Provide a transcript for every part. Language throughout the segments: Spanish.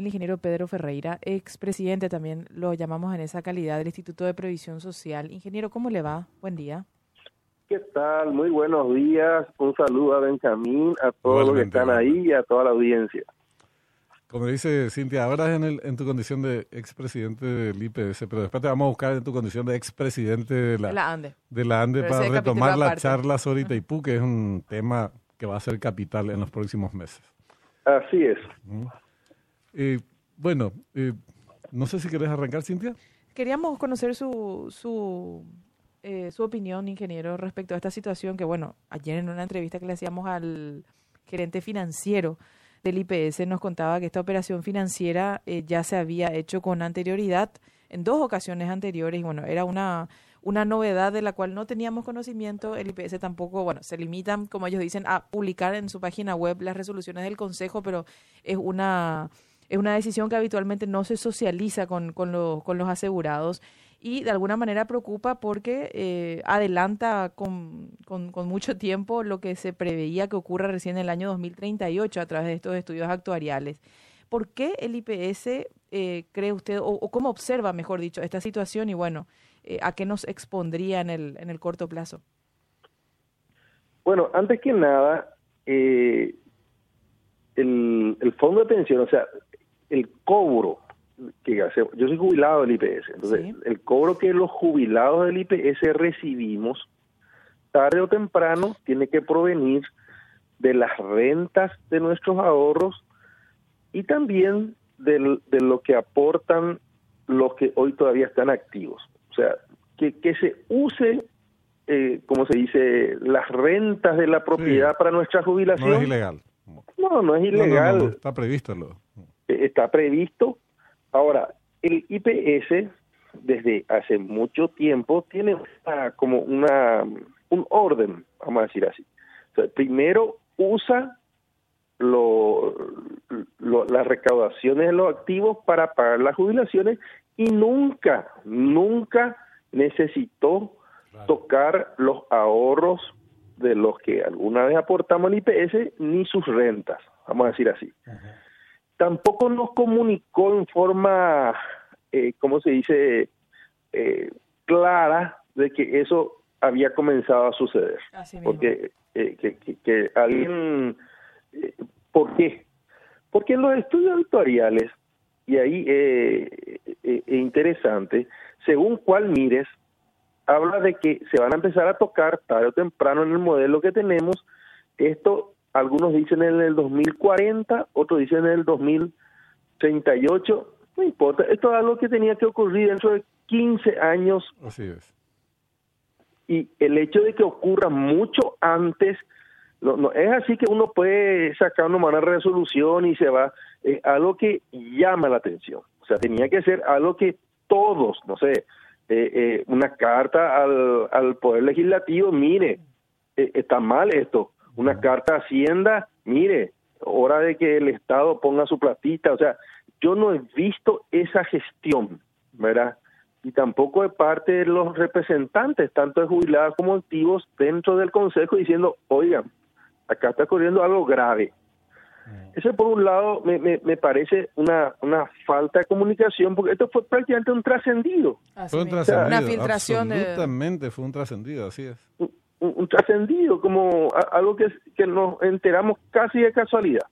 el ingeniero Pedro Ferreira, expresidente también lo llamamos en esa calidad del Instituto de Previsión Social. Ingeniero, ¿cómo le va? Buen día. ¿Qué tal? Muy buenos días. Un saludo a Benjamín, a todos los que están ahí y a toda la audiencia. Como dice Cintia, ahora en, el, en tu condición de expresidente del IPS, pero después te vamos a buscar en tu condición de expresidente de la, la ANDE, de la ANDE para retomar la charla sobre Itaipú, que es un tema que va a ser capital en los próximos meses. Así es. Eh, bueno, eh, no sé si querés arrancar, Cintia. Queríamos conocer su, su, eh, su opinión, ingeniero, respecto a esta situación que, bueno, ayer en una entrevista que le hacíamos al gerente financiero del IPS nos contaba que esta operación financiera ya se había hecho con anterioridad en dos ocasiones anteriores y bueno, era una una novedad de la cual no teníamos conocimiento. El IPS tampoco, bueno, se limitan, como ellos dicen, a publicar en su página web las resoluciones del Consejo, pero es una, es una decisión que habitualmente no se socializa con, con, con los asegurados y de alguna manera preocupa porque eh, adelanta con, con, mucho tiempo lo que se preveía que ocurra recién en el año 2038 a través de estos estudios actuariales. ¿Por qué el IPS eh, cree usted, o, cómo observa, mejor dicho, esta situación y bueno, eh, a qué nos expondría en el, en el corto plazo? Bueno, antes que nada, el, el fondo de pensión, o sea, el cobro que hace, yo soy jubilado del IPS, entonces el cobro que los jubilados del IPS recibimos, tarde o temprano, tiene que provenir de las rentas de nuestros ahorros y también de lo que aportan los que hoy todavía están activos. O sea, que, que se use, eh, como se dice, las rentas de la propiedad para nuestra jubilación. No es ilegal. No, no es ilegal. está previsto. Lo... Eh, está previsto. Ahora, el IPS, desde hace mucho tiempo, tiene como una un orden, vamos a decir así. O sea, primero usa lo, lo, las recaudaciones de los activos para pagar las jubilaciones y nunca, nunca necesitó tocar los ahorros de los que alguna vez aportamos al IPS ni sus rentas, vamos a decir así. Tampoco nos comunicó en forma, eh, ¿cómo se dice?, eh, clara de que eso había comenzado a suceder. Porque eh, que, que, alguien, eh, ¿por qué? Porque en los estudios auditoriales y ahí eh, eh, interesante, según cuál mires, habla de que se van a empezar a tocar tarde o temprano en el modelo que tenemos. Esto, algunos dicen en el 2040, otros dicen en el 2038, no importa. Esto es algo que tenía que ocurrir dentro de 15 años. Así es. Y el hecho de que ocurra mucho antes no, no, es así que uno puede sacar una mala resolución y se va. Es algo que llama la atención. O sea, tenía que ser algo que todos, no sé, eh, eh, una carta al, al Poder Legislativo, mire, eh, está mal esto. Una carta a Hacienda, mire, hora de que el Estado ponga su platita. O sea, yo no he visto esa gestión, ¿verdad? y tampoco de parte de los representantes, tanto de jubilados como activos, dentro del Consejo, diciendo, oigan, acá está ocurriendo algo grave. Mm. Eso por un lado me, me, parece una, una falta de comunicación, porque esto fue prácticamente un trascendido. Fue un trascendido, una filtración absolutamente fue un trascendido, así es. Un, trascendido, como algo que, que nos enteramos casi de casualidad.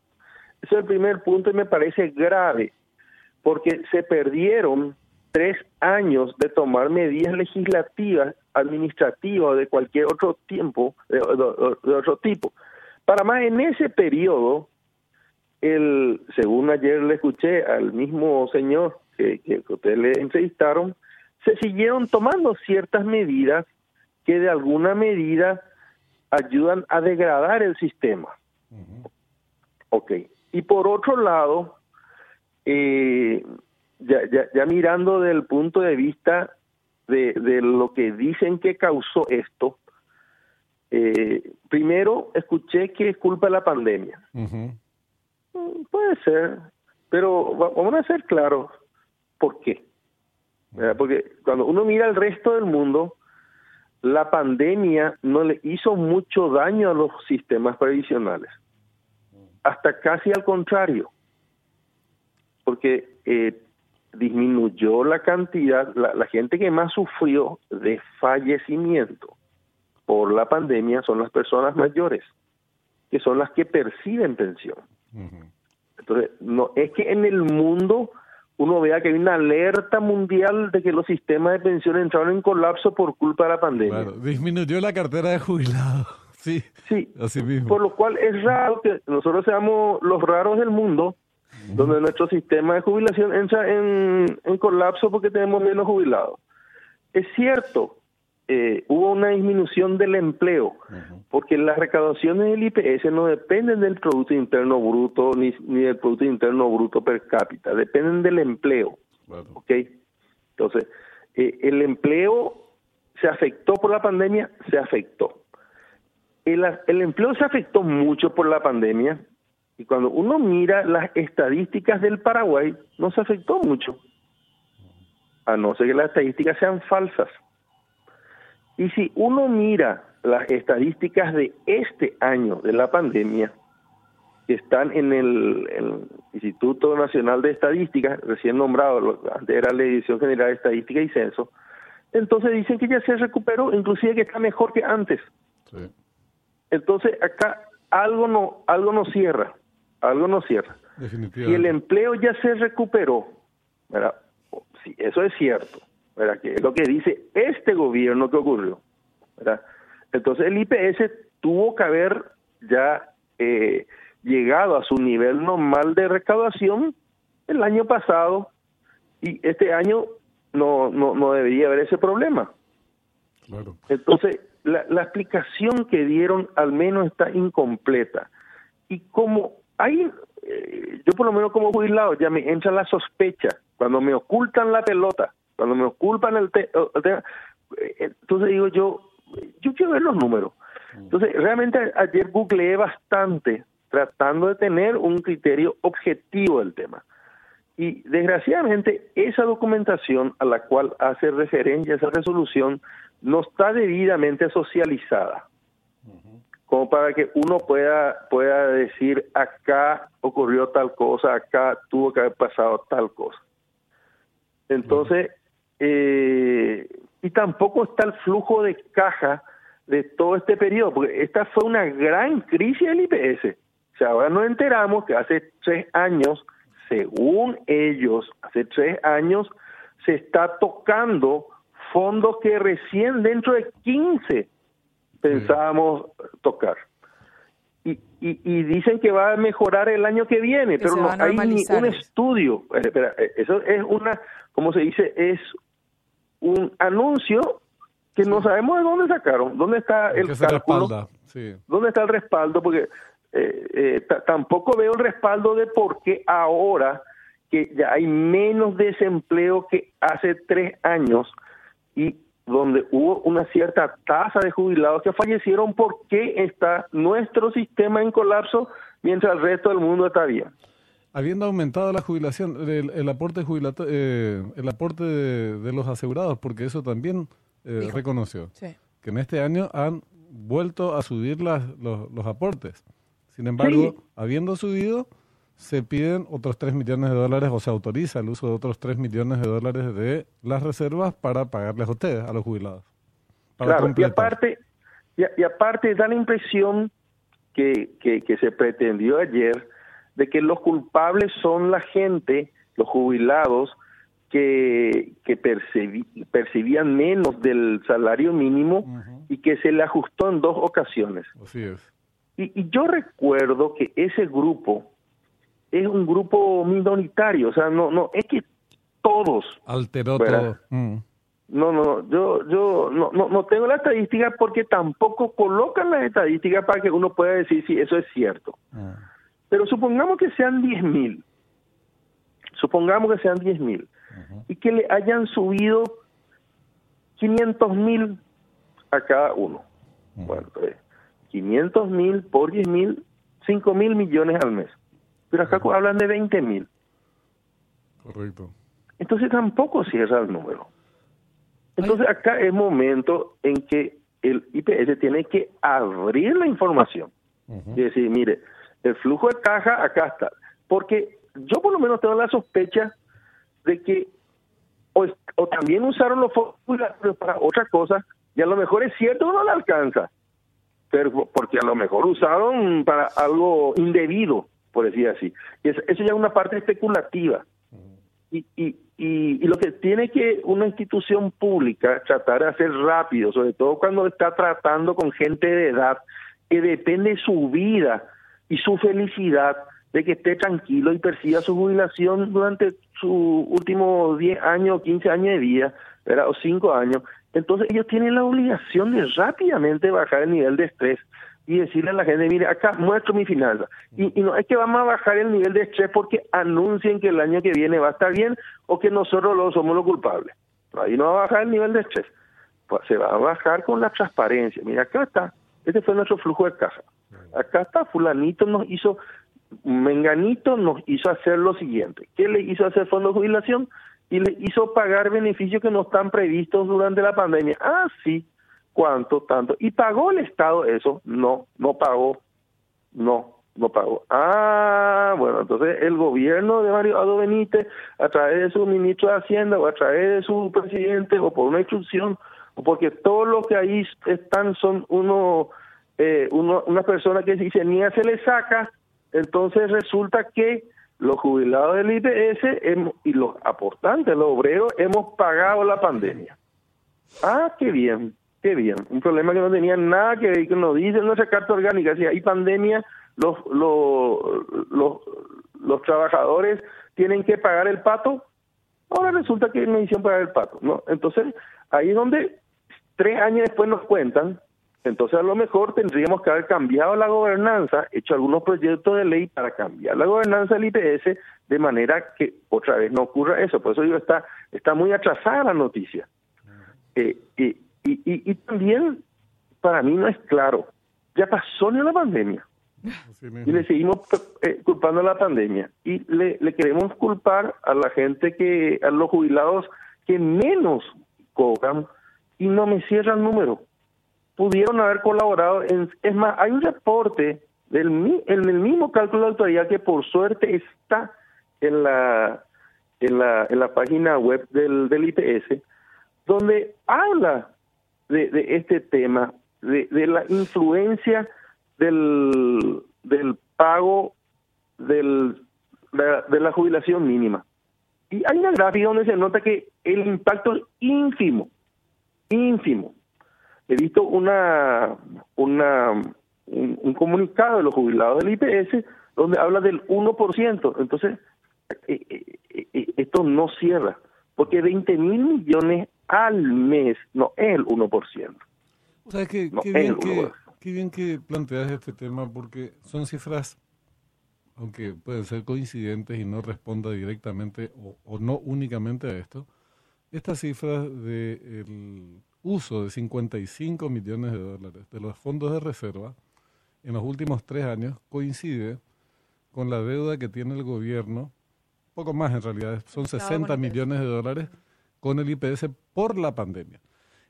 Ese es el primer punto y me parece grave, porque se perdieron tres años de tomar medidas legislativas, administrativas de cualquier otro tiempo, de otro tipo, para más, en ese periodo, el, según ayer le escuché al mismo señor que, que ustedes le entrevistaron, se siguieron tomando ciertas medidas que de alguna medida ayudan a degradar el sistema. Ok. Y por otro lado, eh, ya, ya, ya, mirando del punto de vista de, de lo que dicen que causó esto, eh, primero, escuché que es culpa de la pandemia. Mm, puede ser, pero vamos a ser claros por qué. Porque cuando uno mira al resto del mundo, la pandemia no le hizo mucho daño a los sistemas previsionales. Hasta casi al contrario. porque eh, disminuyó la cantidad, la, la gente que más sufrió de fallecimiento por la pandemia son las personas mayores, que son las que perciben pensión. Entonces, no es que en el mundo uno vea que hay una alerta mundial de que los sistemas de pensión entraron en colapso por culpa de la pandemia. Claro, disminuyó la cartera de jubilados. Sí, Sí, así mismo. por lo cual es raro que nosotros seamos los raros del mundo, donde nuestro sistema de jubilación entra en, en colapso porque tenemos menos jubilados. Es cierto, eh, hubo una disminución del empleo, porque las recaudaciones del IPS no dependen del Producto Interno Bruto ni, ni del Producto Interno Bruto per cápita, dependen del empleo. ¿ok? Entonces, eh, el empleo se afectó por la pandemia, se afectó. El, el empleo se afectó mucho por la pandemia y cuando uno mira las estadísticas del Paraguay, no se afectó mucho, a no ser que las estadísticas sean falsas. Y si uno mira las estadísticas de este año de la pandemia, que están en el, el Instituto Nacional de Estadística, recién nombrado, antes era la Dirección General de Estadística y Censo, entonces dicen que ya se recuperó, inclusive que está mejor que antes. Sí. Entonces acá algo no, algo no cierra, algo no cierra. Si el empleo ya se recuperó, ¿verdad? Sí, eso es cierto, ¿verdad? Que es lo que dice este gobierno que ocurrió, ¿verdad? Entonces el IPS tuvo que haber ya eh, llegado a su nivel normal de recaudación el año pasado y este año no, no, no debería haber ese problema. Claro. Entonces, la, la explicación que dieron al menos está incompleta. Y como hay, eh, yo por lo menos como jubilado ya me entra la sospecha, cuando me ocultan la pelota, cuando me ocultan el, te- el tema, eh, entonces digo yo, yo quiero ver los números. Entonces, realmente ayer googleé bastante tratando de tener un criterio objetivo del tema. Y desgraciadamente esa documentación a la cual hace referencia esa resolución no está debidamente socializada, como para que uno pueda, pueda decir acá ocurrió tal cosa, acá tuvo que haber pasado tal cosa. Entonces, eh, y tampoco está el flujo de caja de todo este periodo, porque esta fue una gran crisis del IPS. O sea, ahora nos enteramos que hace tres años, según ellos, hace tres años, se está tocando fondos que recién dentro de 15 pensábamos tocar. Y, y, y dicen que va a mejorar el año que viene, Que pero no hay ningún estudio. Espera, eh, eso es una, como se dice, es un anuncio que no sabemos de dónde sacaron, dónde está el cálculo. Sí. ¿Dónde está el respaldo? Porque eh, eh, ta- tampoco veo el respaldo de por qué ahora que ya hay menos desempleo que hace tres años y donde hubo una cierta tasa de jubilados que fallecieron, ¿por qué está nuestro sistema en colapso mientras el resto del mundo está bien? Habiendo aumentado la jubilación, el, el aporte jubilato- eh, el aporte de, de los asegurados, porque eso también eh, reconoció, Sí. que en este año han vuelto a subir las, los, los aportes. Sin embargo, Sí. habiendo subido, se piden otros 3 millones de dólares o se autoriza el uso de otros 3 millones de dólares de las reservas para pagarles a ustedes, a los jubilados. Para Claro, y aparte, y, y aparte da la impresión que, que, que se pretendió ayer de que los culpables son la gente, los jubilados, que, que percibían menos del salario mínimo y que se le ajustó en dos ocasiones. Así es. Y, y yo recuerdo que ese grupo es un grupo minoritario, o sea, no, no, es que todos Alteró ¿Verdad? todo. Mm. no, no, yo, yo no, no, no tengo la estadística porque tampoco colocan las estadísticas para que uno pueda decir si eso es cierto. Mm. Pero supongamos que sean 10 mil, supongamos que sean 10 mil, y que le hayan subido 500 mil a cada uno. Bueno, pues, 500 mil por 10 mil, 5 mil millones al mes. Pero acá hablan de 20 mil. Correcto. Entonces tampoco cierra el número. Entonces acá es momento en que el IPS tiene que abrir la información y decir, mire, el flujo de caja acá está. Porque yo por lo menos tengo la sospecha de que o, o también usaron los fondos para otra cosa y a lo mejor es cierto no le alcanza, pero porque a lo mejor usaron para algo indebido, por decir así. eso, eso ya es una parte especulativa. Y, y, y, lo que tiene que una institución pública tratar de hacer rápido, sobre todo cuando está tratando con gente de edad que depende su vida y su felicidad de que esté tranquilo y persiga su jubilación durante sus últimos 10 años, 15 años de vida, o 5 años. Entonces ellos tienen la obligación de rápidamente bajar el nivel de estrés y decirle a la gente, mire, acá muestro mi finanza. Y, no es que vamos a bajar el nivel de estrés porque anuncien que el año que viene va a estar bien o que nosotros lo somos los culpables. Ahí no va a bajar el nivel de estrés. Pues se va a bajar con la transparencia. Mira, acá está. Este fue nuestro flujo de caja. Acá está, fulanito nos hizo, menganito nos hizo hacer lo siguiente. ¿Qué le hizo hacer fondo de jubilación? Y le hizo pagar beneficios que no están previstos durante la pandemia. Ah, sí cuánto, tanto. ¿Y pagó el Estado eso? No, no pagó. No, no pagó. Ah, bueno, entonces el gobierno de Mario Ado Benítez, a través de su ministro de Hacienda o a través de su presidente o por una instrucción, o porque todos los que ahí están son uno, eh, uno una persona que si se niega se le saca, entonces resulta que los jubilados del IPS y los aportantes, los obreros, hemos pagado la pandemia. Ah, qué bien. Qué bien, un problema que no tenía nada que ver, que nos dice nuestra carta orgánica, si hay pandemia, los, los, los, los trabajadores tienen que pagar el pato, ahora resulta que no hicieron pagar el pato, ¿no? Entonces, ahí es donde tres años después nos cuentan, entonces a lo mejor tendríamos que haber cambiado la gobernanza, hecho algunos proyectos de ley para cambiar la gobernanza del IPS de manera que otra vez no ocurra eso. Por eso digo, está, está muy atrasada la noticia. Eh, y, también para mí no es claro, ya pasó ni la pandemia. Y le seguimos eh, culpando a la pandemia. Y le, queremos culpar a la gente que, a los jubilados que menos cobran y no me cierran el número. Pudieron haber colaborado. En, es más, hay un reporte del, en el mismo cálculo de autoridad que por suerte está en la, en la, en la página web del, del IPS, donde habla de, este tema, de, la influencia del, del pago del, de, la jubilación mínima. Y hay una gráfica donde se nota que el impacto es ínfimo, ínfimo. He visto una, una, un, comunicado de los jubilados del IPS donde habla del 1%. Entonces, eh, eh, eh, esto no cierra, porque 20 mil millones al mes no es el 1%. O sea, que, qué, bien que, qué bien que planteas este tema porque son cifras, aunque pueden ser coincidentes y no responda directamente o, no únicamente a esto, estas cifras del uso de 55 millones de dólares de los fondos de reserva en los últimos tres años coincide con la deuda que tiene el gobierno, poco más en realidad, son 60 millones de dólares con el IPS por la pandemia.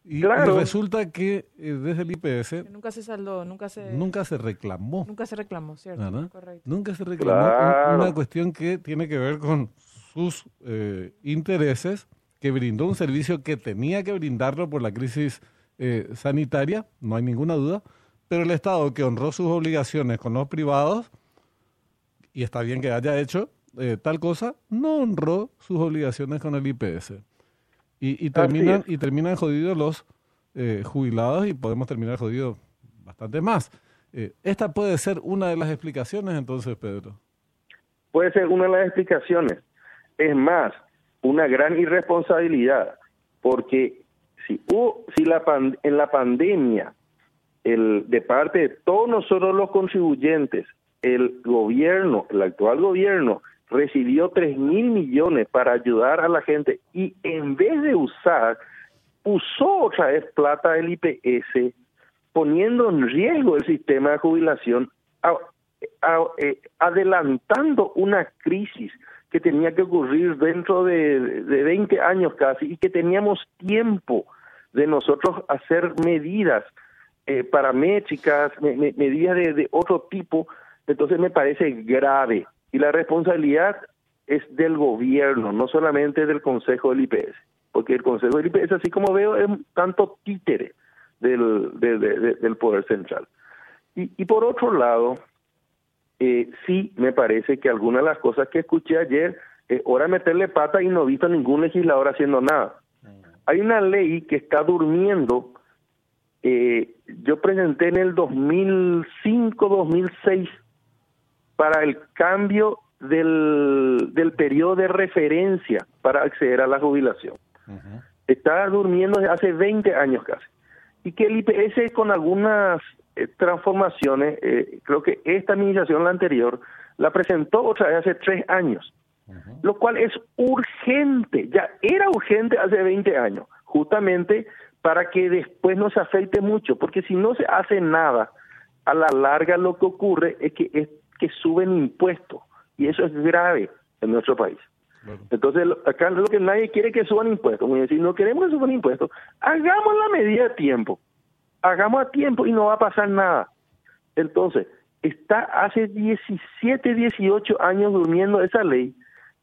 Y, resulta que eh, desde el IPS... nunca se saldó, nunca se... Nunca se reclamó. Nunca se reclamó, ¿cierto? Correcto. Nunca se reclamó una cuestión que tiene que ver con sus eh, intereses, que brindó un servicio que tenía que brindarlo por la crisis eh, sanitaria, no hay ninguna duda, pero el Estado que honró sus obligaciones con los privados, y está bien que haya hecho tal cosa, no honró sus obligaciones con el IPS. Y, y terminan, y terminan jodidos los eh, jubilados y podemos terminar jodidos bastante más. Eh, esta puede ser una de las explicaciones entonces, Pedro. Puede ser una de las explicaciones. Es más, una gran irresponsabilidad, porque si, hubo, si la en la pandemia, el, de parte de todos nosotros los contribuyentes, el gobierno, el actual gobierno, recibió 3 mil millones para ayudar a la gente y en vez de usar, usó otra vez plata del IPS, poniendo en riesgo el sistema de jubilación, eh, adelantando una crisis que tenía que ocurrir dentro de, de 20 años casi y que teníamos tiempo de nosotros hacer medidas eh, paramétricas, medidas de otro tipo. Entonces me parece grave y la responsabilidad es del gobierno, no solamente del Consejo del IPS, porque el Consejo del IPS, así como veo, es tanto títere del, del Poder Central. Y, y por otro lado, eh, sí me parece que algunas de las cosas que escuché ayer, es hora de meterle pata y no he visto ningún legislador haciendo nada. Hay una ley que está durmiendo. Eh, yo presenté en el 2005-2006 para el cambio del, del periodo de referencia para acceder a la jubilación. Está durmiendo desde hace 20 años casi. Y que el IPS con algunas eh, transformaciones, eh, creo que esta administración, la anterior, la presentó otra vez hace tres años, lo cual es urgente, ya era urgente hace 20 años, justamente para que después no se afecte mucho, porque si no se hace nada, a la larga lo que ocurre es que, es que suben impuestos, y eso es grave en nuestro país. Entonces, acá lo que nadie quiere que suban impuestos. Como decir, no queremos que suban impuestos. Hagamos la medida de tiempo hagamos a tiempo y no va a pasar nada. Entonces, está hace 17, 18 años durmiendo esa ley.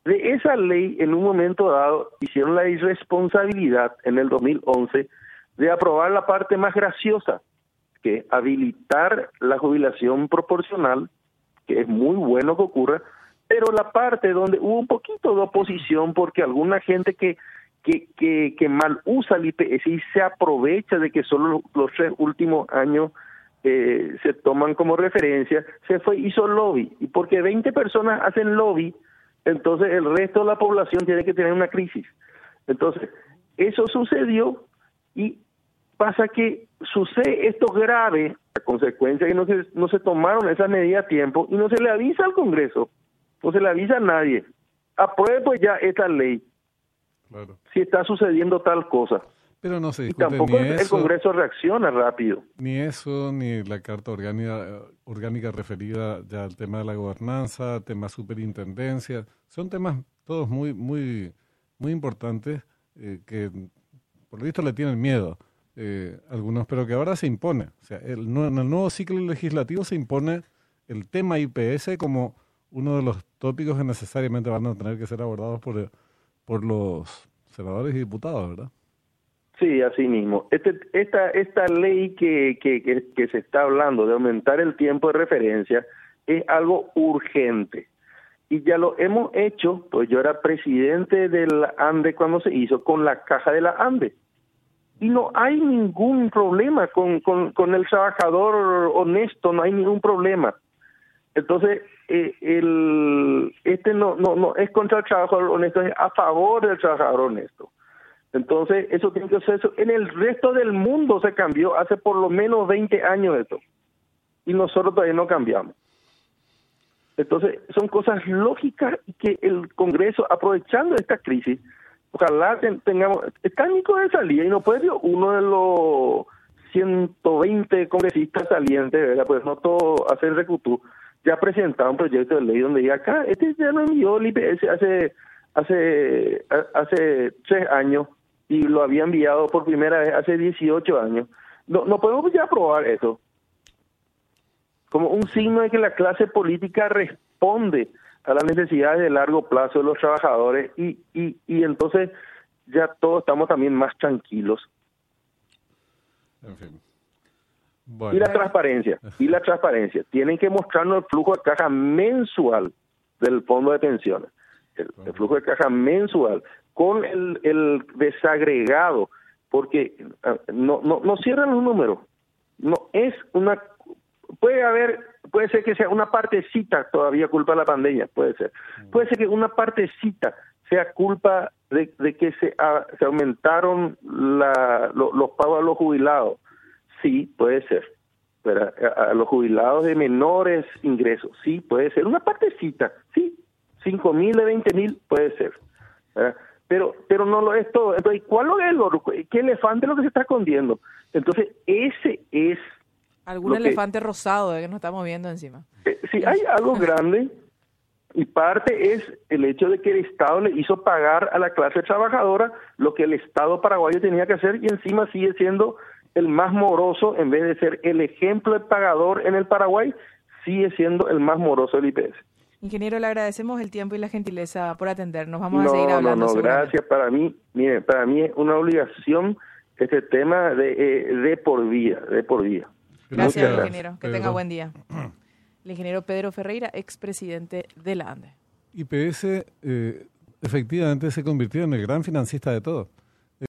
De esa ley, en un momento dado, hicieron la irresponsabilidad en el 2011 de aprobar la parte más graciosa, que habilitar la jubilación proporcional, que es muy bueno que ocurra, pero la parte donde hubo un poquito de oposición porque alguna gente que que, que, mal usa el IPS y se aprovecha de que solo los tres últimos años eh, se toman como referencia, se fue, hizo lobby. Y porque 20 personas hacen lobby, entonces el resto de la población tiene que tener una crisis. Entonces, eso sucedió y pasa que sucede esto grave, a consecuencia que no se, no se tomaron esas medidas a tiempo y no se le avisa al Congreso, no se le avisa a nadie. Apruebe pues ya esta ley si está sucediendo tal cosa. Pero no se y tampoco el Congreso reacciona rápido. Ni eso, ni la carta orgánica, orgánica referida ya al tema de la gobernanza, tema superintendencia. Son temas todos muy, muy, muy importantes eh, que por lo visto le tienen miedo eh, algunos, pero que ahora se impone. O sea, el, en el nuevo ciclo legislativo se impone el tema IPS como uno de los tópicos que necesariamente van a tener que ser abordados por por los senadores y diputados, ¿verdad? Sí, así mismo. Este, esta, esta ley que, que, que, se está hablando de aumentar el tiempo de referencia es algo urgente. Y ya lo hemos hecho, pues yo era presidente del ANDE cuando se hizo con la caja de la ANDE. Y no hay ningún problema con, con, con el trabajador honesto, no hay ningún problema. Entonces, eh, el, este no, no, no es contra el trabajador honesto, es a favor del trabajador honesto. Entonces, eso tiene que ser eso. En el resto del mundo se cambió hace por lo menos 20 años esto. Y nosotros todavía no cambiamos. Entonces, son cosas lógicas que el Congreso, aprovechando esta crisis, ojalá tengamos, está Nico de salida y no puede uno de los 120 congresistas salientes, ¿verdad? Pues no todo hacer recutú ya presentaba un proyecto de ley donde diga acá, este ya lo envió el IPS hace, hace, hace tres años y lo había enviado por primera vez hace 18 años. No, no podemos ya aprobar eso. Como un signo de que la clase política responde a las necesidades de largo plazo de los trabajadores y, y, y entonces ya todos estamos también más tranquilos. En fin. Y la transparencia, y la transparencia. Tienen que mostrarnos el flujo de caja mensual del fondo de pensiones. El, flujo de caja mensual con el, el desagregado, porque ah, no, no, no cierran los números. No es una. Puede haber, puede ser que sea una partecita todavía culpa de la pandemia, puede ser. Mm. Puede ser que una partecita sea culpa de, de que se, se aumentaron la, los pagos a los jubilados Sí, puede ser. Pero a, los jubilados de menores ingresos, sí, puede ser. Una partecita, sí. Cinco mil de veinte mil, puede ser. Pero pero no lo es todo. Entonces, ¿cuál es lo, qué elefante es lo que se está escondiendo? Entonces, ese es... Algún elefante rosado de que nos estamos viendo encima. Eh, sí, hay algo grande y parte es el hecho de que el Estado le hizo pagar a la clase trabajadora lo que el Estado paraguayo tenía que hacer y encima sigue siendo el más moroso, en vez de ser el ejemplo de pagador en el Paraguay, sigue siendo el más moroso del IPS. Ingeniero, le agradecemos el tiempo y la gentileza por atendernos. Vamos a seguir hablando. No, no, gracias. Para mí, mire, para mí es una obligación este tema de, eh, de por vida, de por vida. Gracias, ingeniero. Que tenga buen día. El ingeniero Pedro Ferreira, expresidente de la ANDE. IPS eh, efectivamente se convirtió en el gran financista de todo.